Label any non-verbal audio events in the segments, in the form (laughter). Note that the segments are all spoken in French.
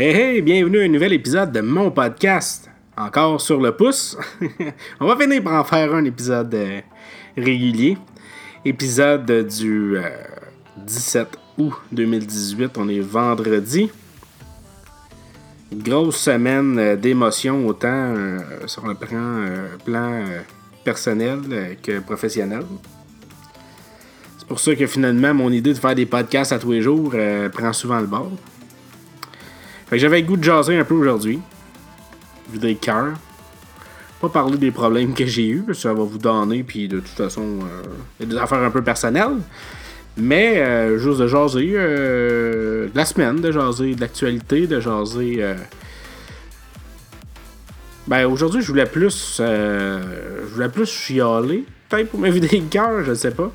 Hey hey, bienvenue à un nouvel épisode de mon podcast. Encore sur le pouce. (laughs) On va finir par en faire un épisode euh, régulier. Épisode du 17 euh, août 2018. On est vendredi. Grosse semaine euh, d'émotions, autant sur le plan, plan personnel que professionnel. C'est pour ça que finalement, mon idée de faire des podcasts à tous les jours prend souvent le bord. Fait que j'avais le goût de jaser un peu aujourd'hui. Vider le cœur. Pas parler des problèmes que j'ai eu, parce que ça va vous donner, puis de toute façon, euh, il a des affaires un peu personnelles. Mais euh, juste de jaser euh, de la semaine, de jaser de l'actualité, de jaser. Ben aujourd'hui, je voulais plus. je voulais plus chialer. Peut-être pour me vider le cœur, je sais pas.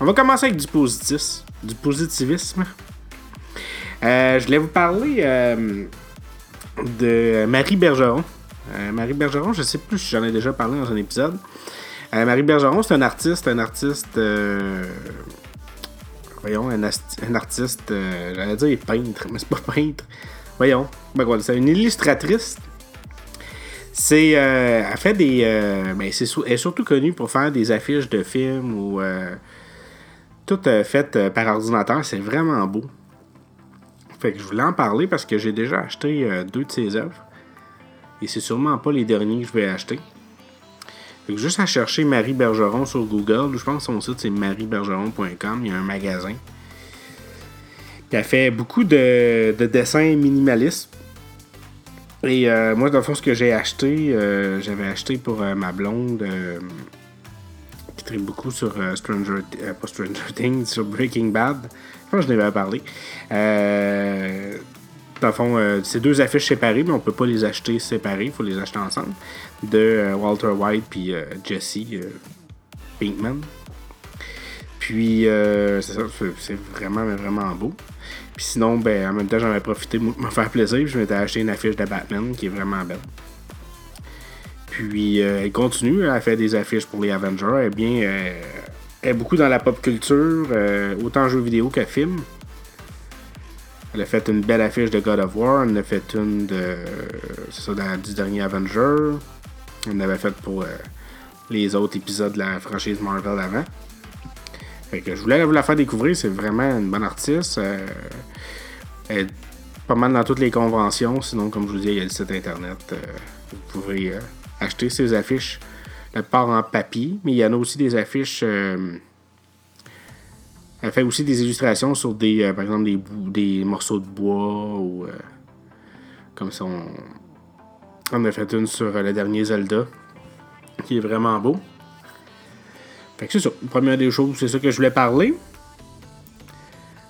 On va commencer avec du positif. Du positivisme. Euh, je voulais vous parler euh, de Marie Bergeron. Euh, Marie Bergeron, je sais plus si j'en ai déjà parlé dans un épisode. Marie Bergeron, c'est un artiste, un artiste. voyons, un, artiste. J'allais dire peintre, mais c'est pas peintre. Voyons. Ben voilà, c'est une illustratrice. C'est. elle fait des. ben, elle est surtout connue pour faire des affiches de films ou. toutes faites par ordinateur. C'est vraiment beau. Fait que je voulais en parler parce que j'ai déjà acheté euh, deux de ses œuvres. Et c'est sûrement pas les derniers que je vais acheter. Fait que juste à chercher Marie Bergeron sur Google, je pense que son site c'est mariebergeron.com, il y a un magasin. Qui a fait beaucoup de, dessins minimalistes. Et euh, moi, dans le fond, ce que j'ai acheté, euh, j'avais acheté pour ma blonde beaucoup sur Stranger, pas Stranger (laughs) Things, sur Breaking Bad. Je pense que je parlé. Euh, dans le fond, euh, c'est deux affiches séparées, mais on peut pas les acheter séparées, il faut les acheter ensemble. De euh, Walter White puis Jesse Pinkman. Puis c'est vraiment, vraiment beau. Puis sinon, ben, en même temps, j'en ai profité pour me faire plaisir. Je m'étais acheté une affiche de Batman qui est vraiment belle. Puis elle continue, elle fait des affiches pour les Avengers. Elle est bien, elle est beaucoup dans la pop culture, euh, autant jeux vidéo que film. Elle a fait une belle affiche de God of War. Elle en a fait une de. C'est ça, dans, du dernier Avenger. Elle en avait fait pour euh, les autres épisodes de la franchise Marvel avant. Fait que je voulais vous la faire découvrir. C'est vraiment une bonne artiste. Euh, elle est pas mal dans toutes les conventions. Sinon, comme je vous dis, il y a le site internet. vous pouvez acheter ses affiches la part en papier, mais il y en a aussi des affiches. Euh, elle fait aussi des illustrations sur des, euh, par exemple, des, des morceaux de bois ou euh, comme ça. On, on, a fait une sur le dernier Zelda qui est vraiment beau. Fait que c'est ça. Première des choses, c'est ça que je voulais parler.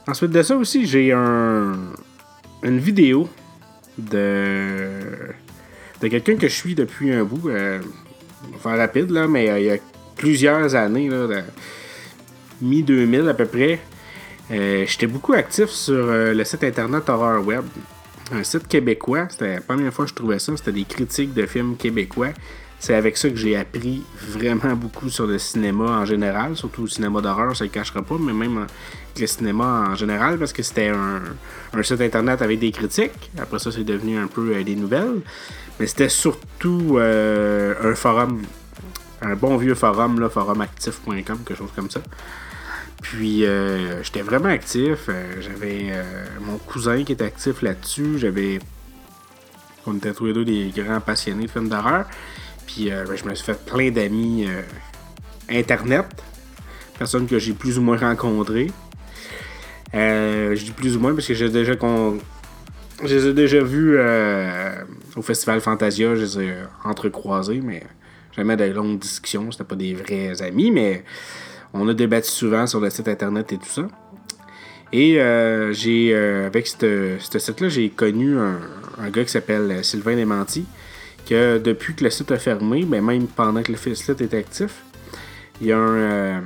Ensuite de ça aussi, j'ai un, une vidéo de, de quelqu'un que je suis depuis un bout faire rapide, là, mais euh, il y a plusieurs années, là, mi-2000 à peu près, euh, j'étais beaucoup actif sur euh, le site internet Horror Web. Un site québécois. C'était la première fois que je trouvais ça. C'était des critiques de films québécois. C'est avec ça que j'ai appris vraiment beaucoup sur le cinéma en général, surtout le cinéma d'horreur, ça ne le cachera pas, mais même le cinéma en général, parce que c'était un, site internet avec des critiques. Après ça, c'est devenu un peu des nouvelles. Mais c'était surtout euh, un forum, un bon vieux forum, forumactif.com, quelque chose comme ça. Puis euh, j'étais vraiment actif. Euh, j'avais mon cousin qui était actif là-dessus. J'avais. On était tous les deux des grands passionnés de films d'horreur. Puis ben, je me suis fait plein d'amis internet. Personnes que j'ai plus ou moins rencontrées. je dis plus ou moins parce que j'ai déjà con je les ai déjà vus euh, au Festival Fantasia, je les ai entrecroisés, mais jamais des longues discussions. C'était pas des vrais amis, mais on a débattu souvent sur le site internet et tout ça. Et euh, j'ai, euh, avec ce site-là, j'ai connu un, gars qui s'appelle Sylvain Desmenti, depuis que le site a fermé, ben même pendant que le site était actif, il y a un. a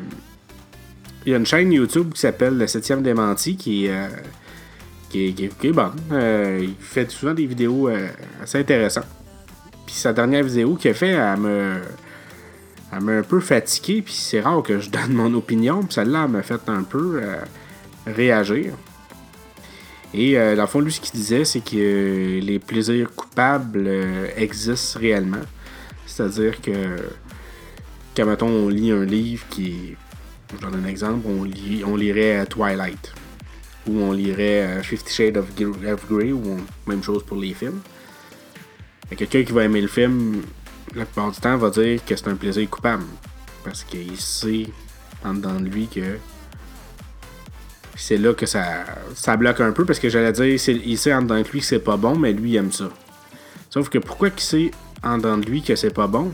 une chaîne YouTube qui s'appelle Le 7e Démenti qui est qui est, bon. Euh, il fait souvent des vidéos euh, assez intéressantes. Puis sa dernière vidéo qu'il a fait, elle me, elle m'a un peu fatigué. Puis c'est rare que je (laughs) donne mon opinion. Puis celle-là, elle m'a fait un peu euh, réagir. Et euh, dans le fond, lui, ce qu'il disait, c'est que les plaisirs coupables euh, existent réellement. C'est-à-dire que, quand on lit un livre qui. Je donne un exemple, on, lit, on lirait Twilight. Ou on lirait Fifty Shades of Grey, ou même chose pour les films. Quelqu'un qui va aimer le film, la plupart du temps, va dire que c'est un plaisir coupable. Parce qu'il sait en dedans de lui que c'est là que ça, ça bloque un peu parce que j'allais dire, il sait en dedans de lui que c'est pas bon, mais lui il aime ça. Sauf que pourquoi il sait en dedans de lui que c'est pas bon?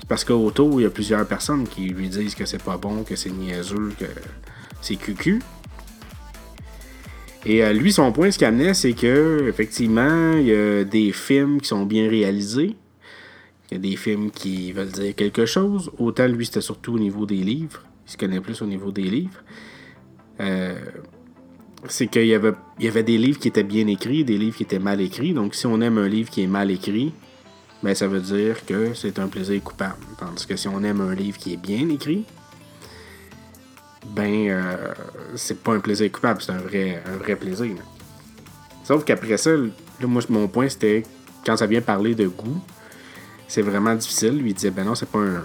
C'est parce qu'autour, il y a plusieurs personnes qui lui disent que c'est pas bon, que c'est niaiseux, que c'est cucu. Et euh, lui, son point, ce qu'il amenait, c'est que effectivement, il y a des films qui sont bien réalisés. Il y a des films qui veulent dire quelque chose. Autant lui, c'était surtout au niveau des livres. Il se connaît plus au niveau des livres. Euh, c'est qu'il y avait, il y avait des livres qui étaient bien écrits, des livres qui étaient mal écrits. Donc, si on aime un livre qui est mal écrit, ben, ça veut dire que c'est un plaisir coupable. Tandis que si on aime un livre qui est bien écrit, ben, euh, c'est pas un plaisir coupable, c'est un vrai, un vrai plaisir. Sauf qu'après ça, moi, mon point, c'était quand ça vient parler de goût, c'est vraiment difficile. Lui, il disait, ben non, c'est pas un,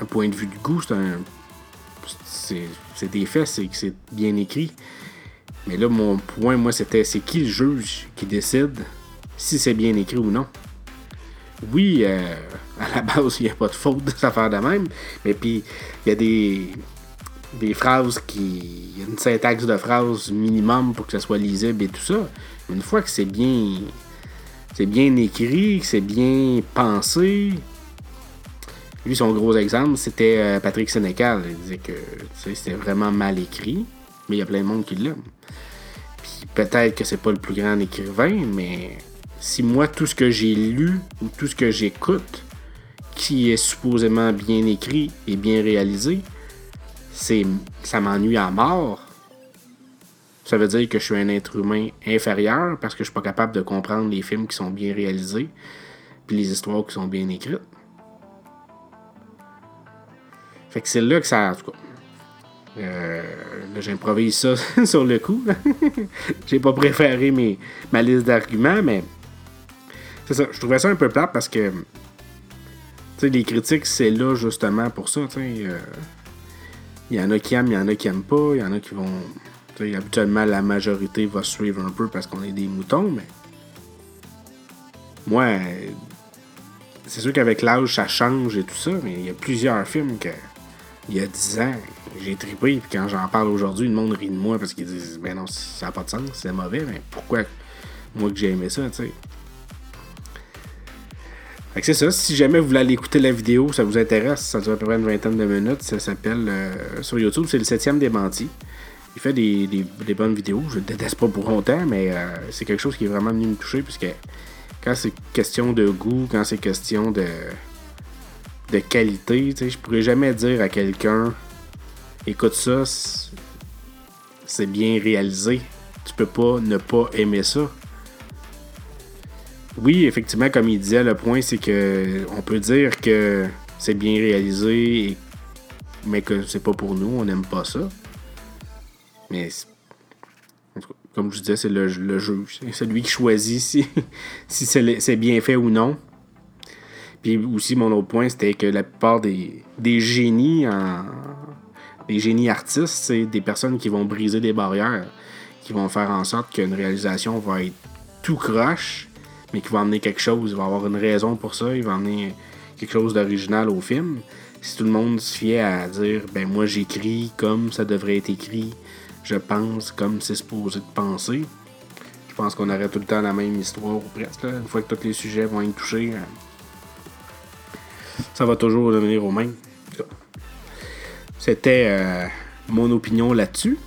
un point de vue du goût, c'est un c'est des faits, c'est que c'est bien écrit. Mais là, mon point, moi, c'était c'est qui le juge qui décide si c'est bien écrit ou non? Oui, euh, à la base, (laughs) il n'y a pas de faute de s'affaire de même. Mais puis, il y a des, phrases qui. Il y a une syntaxe de phrases minimum pour que ça soit lisible et tout ça. Une fois que c'est bien. C'est bien écrit, que c'est bien pensé, lui, son gros exemple, c'était euh, Patrick Sénécal. Il disait que c'était vraiment mal écrit, mais il y a plein de monde qui l'aime. Puis peut-être que c'est pas le plus grand écrivain, mais si moi, tout ce que j'ai lu ou tout ce que j'écoute, qui est supposément bien écrit et bien réalisé, c'est ça m'ennuie à mort. Ça veut dire que je suis un être humain inférieur parce que je suis pas capable de comprendre les films qui sont bien réalisés puis les histoires qui sont bien écrites. Fait que c'est là que ça. En tout cas. Euh, là, j'improvise ça (laughs) sur le coup. (laughs) J'ai pas préféré mes, ma liste d'arguments, mais. C'est ça. Je trouvais ça un peu plate parce que. Tu sais, les critiques, c'est là justement pour ça. Tu sais. Euh, il y en a qui aiment, il y en a qui aiment pas. Il y en a qui vont. sais, habituellement, la majorité va suivre un peu parce qu'on est des moutons, mais. Moi, c'est sûr qu'avec l'âge, ça change et tout ça, mais il y a plusieurs films que il y a 10 ans, j'ai trippé. Puis quand j'en parle aujourd'hui, le monde rit de moi parce qu'ils disent Ben non, ça n'a pas de sens, c'est mauvais. Mais pourquoi moi que j'ai aimé ça, tu sais? Fait que c'est ça. Si jamais vous voulez aller écouter la vidéo, ça vous intéresse, ça dure à peu près une vingtaine de minutes. Ça s'appelle euh, sur YouTube, c'est le 7 démenti. Il fait des, des, bonnes vidéos. Je le déteste pas pour longtemps, mais euh, c'est quelque chose qui est vraiment venu me toucher. Puisque quand c'est question de goût, quand c'est question de de qualité. Je pourrais jamais dire à quelqu'un écoute ça, c'est bien réalisé. Tu peux pas ne pas aimer ça. Oui, effectivement, comme il disait, le point c'est que on peut dire que c'est bien réalisé, mais que c'est pas pour nous, on n'aime pas ça. Mais comme je disais, c'est le, le. C'est celui qui choisit si, (laughs) si c'est bien fait ou non. Puis aussi, mon autre point, c'était que la plupart des, des génies en, des génies artistes, c'est des personnes qui vont briser des barrières, qui vont faire en sorte qu'une réalisation va être tout croche, mais qui va amener quelque chose. Il va avoir une raison pour ça, il va amener quelque chose d'original au film. Si tout le monde se fiait à dire, ben moi j'écris comme ça devrait être écrit, je pense comme c'est supposé de penser, je pense qu'on aurait tout le temps la même histoire ou presque. Une fois que tous les sujets vont être touchés, hein ça va toujours devenir au même. C'était euh, mon opinion là-dessus.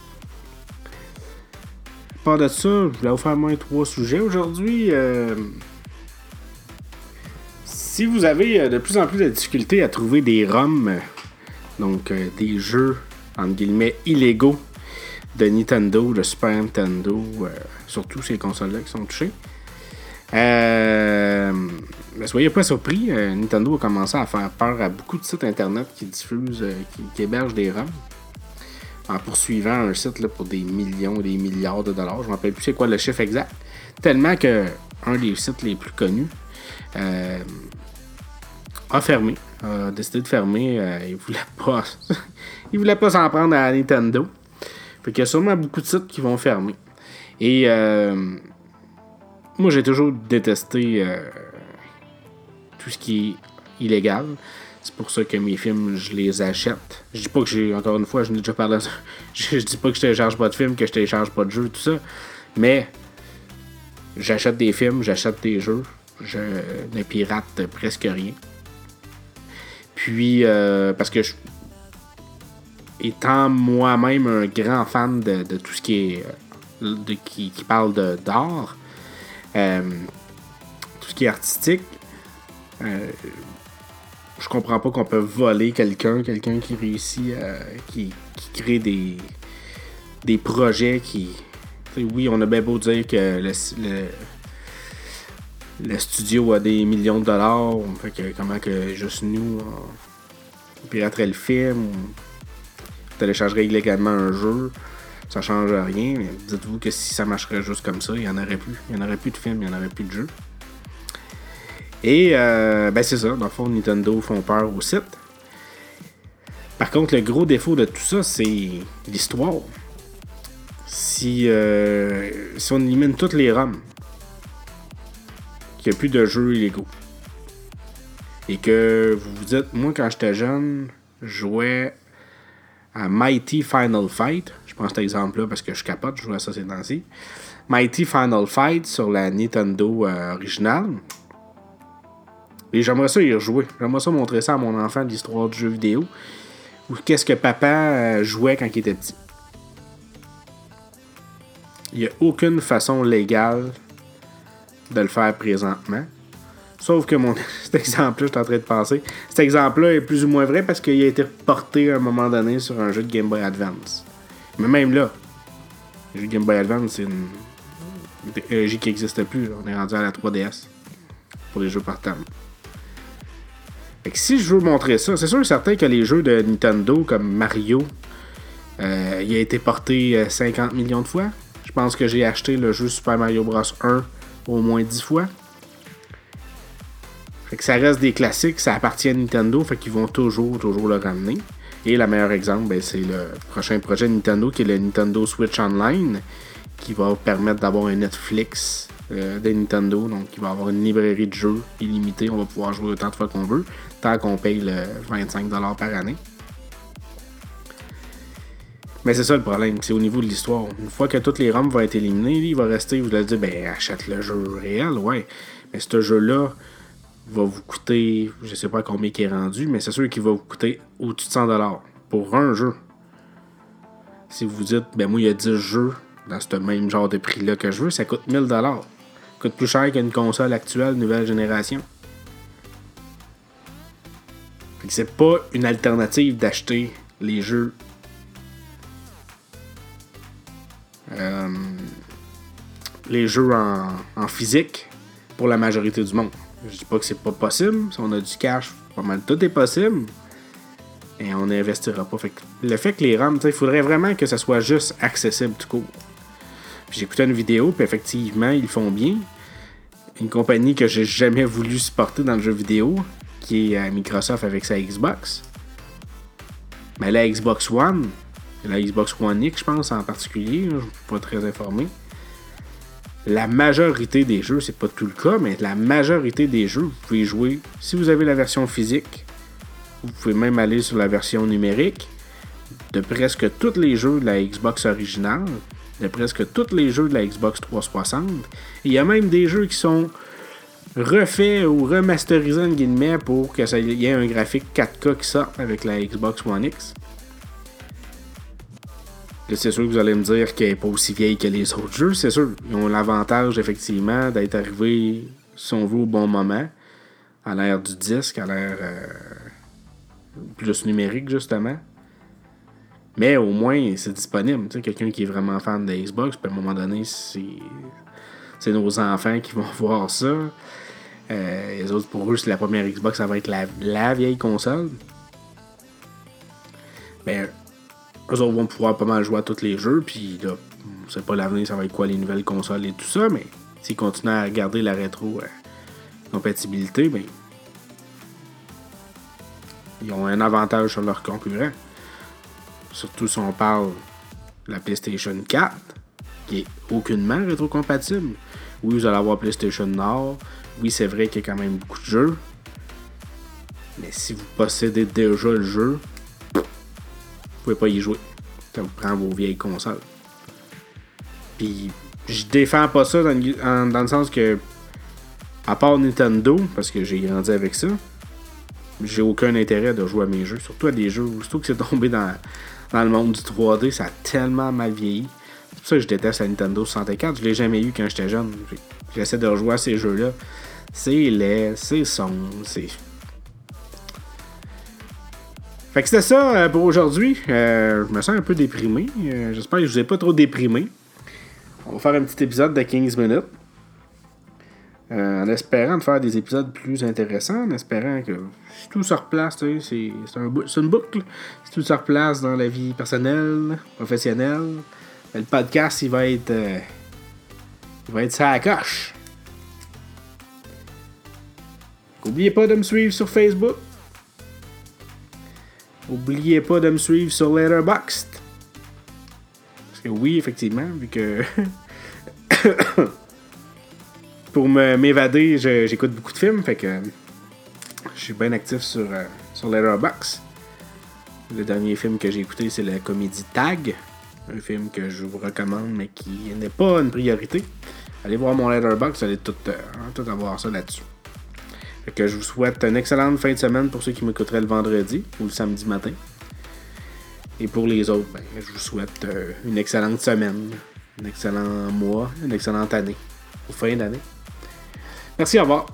À part de ça, je voulais vous faire moins trois sujets aujourd'hui. Euh, si vous avez euh, de plus en plus de difficultés à trouver des ROM, donc des jeux entre guillemets illégaux de Nintendo, de Super Nintendo, surtout ces consoles-là qui sont touchées, euh, soyez pas surpris, euh, Nintendo a commencé à faire peur à beaucoup de sites internet qui diffusent, euh, qui, hébergent des ROM. en poursuivant un site là, pour des millions, des milliards de dollars. Je ne me rappelle plus c'est quoi le chiffre exact. Tellement que un des sites les plus connus euh, a fermé, a décidé de fermer. Il voulait pas, (laughs) il voulait pas s'en prendre à Nintendo. Fait qu'il y a sûrement beaucoup de sites qui vont fermer. Et moi, j'ai toujours détesté tout ce qui est illégal. C'est pour ça que mes films, je les achète. Je dis pas que j'ai, encore une fois, je n'ai déjà parlé (laughs) je, dis pas que je télécharge pas de films, que je télécharge pas de jeux, tout ça. Mais j'achète des films, j'achète des jeux. Je ne pirate presque rien. Puis, euh, parce que je, étant moi-même un grand fan de, tout ce qui. Euh, de, qui, parle d'art, euh, tout ce qui est artistique, je comprends pas qu'on peut voler quelqu'un, quelqu'un qui réussit, à, qui, crée des, des projets qui. Oui, on a bien beau dire que le, le, studio a des millions de dollars, fait que comment que juste nous, on piraterait le film, on téléchargerait illégalement un jeu, ça change rien. Mais dites-vous que si ça marcherait juste comme ça, il y en aurait plus. Il y en aurait plus de films, il y en aurait plus de jeux. Et euh, ben c'est ça, dans le fond, Nintendo font peur au site. Par contre, le gros défaut de tout ça, c'est l'histoire. Si, euh, si on élimine toutes les ROM, qu'il n'y a plus de jeux illégaux, et que vous vous dites, moi quand j'étais jeune, je jouais à Mighty Final Fight, je prends cet exemple-là parce que je capote, je jouais à ça ces temps-ci. Mighty Final Fight sur la Nintendo euh, originale, et j'aimerais ça y rejouer. J'aimerais ça montrer ça à mon enfant, l'histoire du jeu vidéo. Ou qu'est-ce que papa euh, jouait quand il était petit. Il n'y a aucune façon légale de le faire présentement. Sauf que mon (laughs) cet exemple-là, je suis en train de penser. Cet exemple-là est plus ou moins vrai parce qu'il a été porté à un moment donné sur un jeu de Game Boy Advance. Mais même là, le jeu de Game Boy Advance, c'est une technologie qui n'existe plus. On est rendu à la 3DS pour les jeux portables si je veux montrer ça, c'est sûr et certain que les jeux de Nintendo comme Mario, euh, il a été porté 50 euh, millions de fois. Je pense que j'ai acheté le jeu Super Mario Bros 1 au moins 10 fois. Ça reste des classiques, ça appartient à Nintendo, fait qu'ils vont toujours, toujours le ramener. Et le meilleur exemple, ben, c'est le prochain projet Nintendo qui est le Nintendo Switch Online, qui va permettre d'avoir un Netflix euh, de Nintendo. Donc, il va avoir une librairie de jeux illimitée. On va pouvoir jouer autant de fois qu'on veut tant qu'on paye le 25$ par année. Mais c'est ça le problème, c'est au niveau de l'histoire. Une fois que toutes les ROM vont être éliminées, il va rester, vous allez dire, ben achète le jeu réel, ouais. Mais ce jeu-là va vous coûter, je sais pas combien il est rendu, mais c'est sûr qu'il va vous coûter au-dessus de 100$ pour un jeu. Si vous dites, ben moi il y a 10 jeux dans ce même genre de prix-là que je veux, ça coûte 1000$. Ça coûte plus cher qu'une console actuelle, nouvelle génération c'est pas une alternative d'acheter les jeux. Euh, les jeux en, physique pour la majorité du monde. Je dis pas que c'est pas possible. Si on a du cash, pas mal tout est possible. Et on n'investira pas. le fait que les ROM, il faudrait vraiment que ça soit juste accessible tout court. J'ai écouté une vidéo, puis effectivement, ils font bien. Une compagnie que j'ai jamais voulu supporter dans le jeu vidéo, qui est à Microsoft avec sa Xbox. Mais la Xbox One, la Xbox One X, je pense en particulier, je ne suis pas très informé. La majorité des jeux, c'est pas tout le cas, mais la majorité des jeux, vous pouvez jouer. Si vous avez la version physique, vous pouvez même aller sur la version numérique de presque tous les jeux de la Xbox originale, de presque tous les jeux de la Xbox 360. il y a même des jeux qui sont refait ou remasterisé en guillemets pour que ça y ait un graphique 4K qui sorte avec la Xbox One X. c'est sûr que vous allez me dire qu'elle n'est pas aussi vieille que les autres jeux, c'est sûr. Ils ont l'avantage effectivement d'être arrivés, si on veut, au bon moment, à l'ère du disque, à l'ère euh, plus numérique justement. Mais au moins, c'est disponible. Quelqu'un qui est vraiment fan de Xbox, puis à un moment donné, c'est nos enfants qui vont (laughs) voir ça. Euh, les autres, pour eux, c'est la première Xbox, ça va être la, vieille console. Ben, eux autres vont pouvoir pas mal jouer à tous les jeux, puis là, on sait pas l'avenir, ça va être quoi les nouvelles consoles et tout ça, mais s'ils continuent à garder la rétro euh, ben, ils ont un avantage sur leurs concurrents. Surtout si on parle de la PlayStation 4, qui est aucunement rétrocompatible. Oui, vous allez avoir PlayStation Nord. Oui, c'est vrai qu'il y a quand même beaucoup de jeux. Mais si vous possédez déjà le jeu, vous pouvez pas y jouer. Ça vous prend vos vieilles consoles. Puis, je défends pas ça dans, le sens que, à part Nintendo, parce que j'ai grandi avec ça, j'ai aucun intérêt de jouer à mes jeux. Surtout à des jeux, surtout que c'est tombé dans, dans le monde du 3D, ça a tellement mal vieilli. Ça je déteste la Nintendo 64. Je l'ai jamais eu quand j'étais jeune. J'essaie de rejouer à ces jeux-là. C'est laid, c'est sombre, c'est. Fait que c'était ça euh, pour aujourd'hui. Euh, je me sens un peu déprimé. Euh, j'espère que je vous ai pas trop déprimé. On va faire un petit épisode de 15 minutes. en espérant de faire des épisodes plus intéressants, en espérant que si tout se replace, c'est un, une boucle. Si tout se replace dans la vie personnelle, professionnelle, le podcast, il va être. il va être ça coche. N'oubliez pas de me suivre sur Facebook. N'oubliez pas de me suivre sur Letterboxd. Parce que oui, effectivement, vu que. (coughs) pour m'évader, j'écoute beaucoup de films, fait que. Je suis bien actif sur, euh, sur Letterboxd. Le dernier film que j'ai écouté, c'est la comédie Tag. Un film que je vous recommande, mais qui n'est pas une priorité. Allez voir mon Letterboxd, vous allez tout, euh, tout avoir ça là-dessus que je vous souhaite une excellente fin de semaine pour ceux qui m'écouteraient le vendredi ou le samedi matin. Et pour les autres, ben, je vous souhaite euh, une excellente semaine, un excellent mois, une excellente année, ou fin d'année. Merci, au revoir.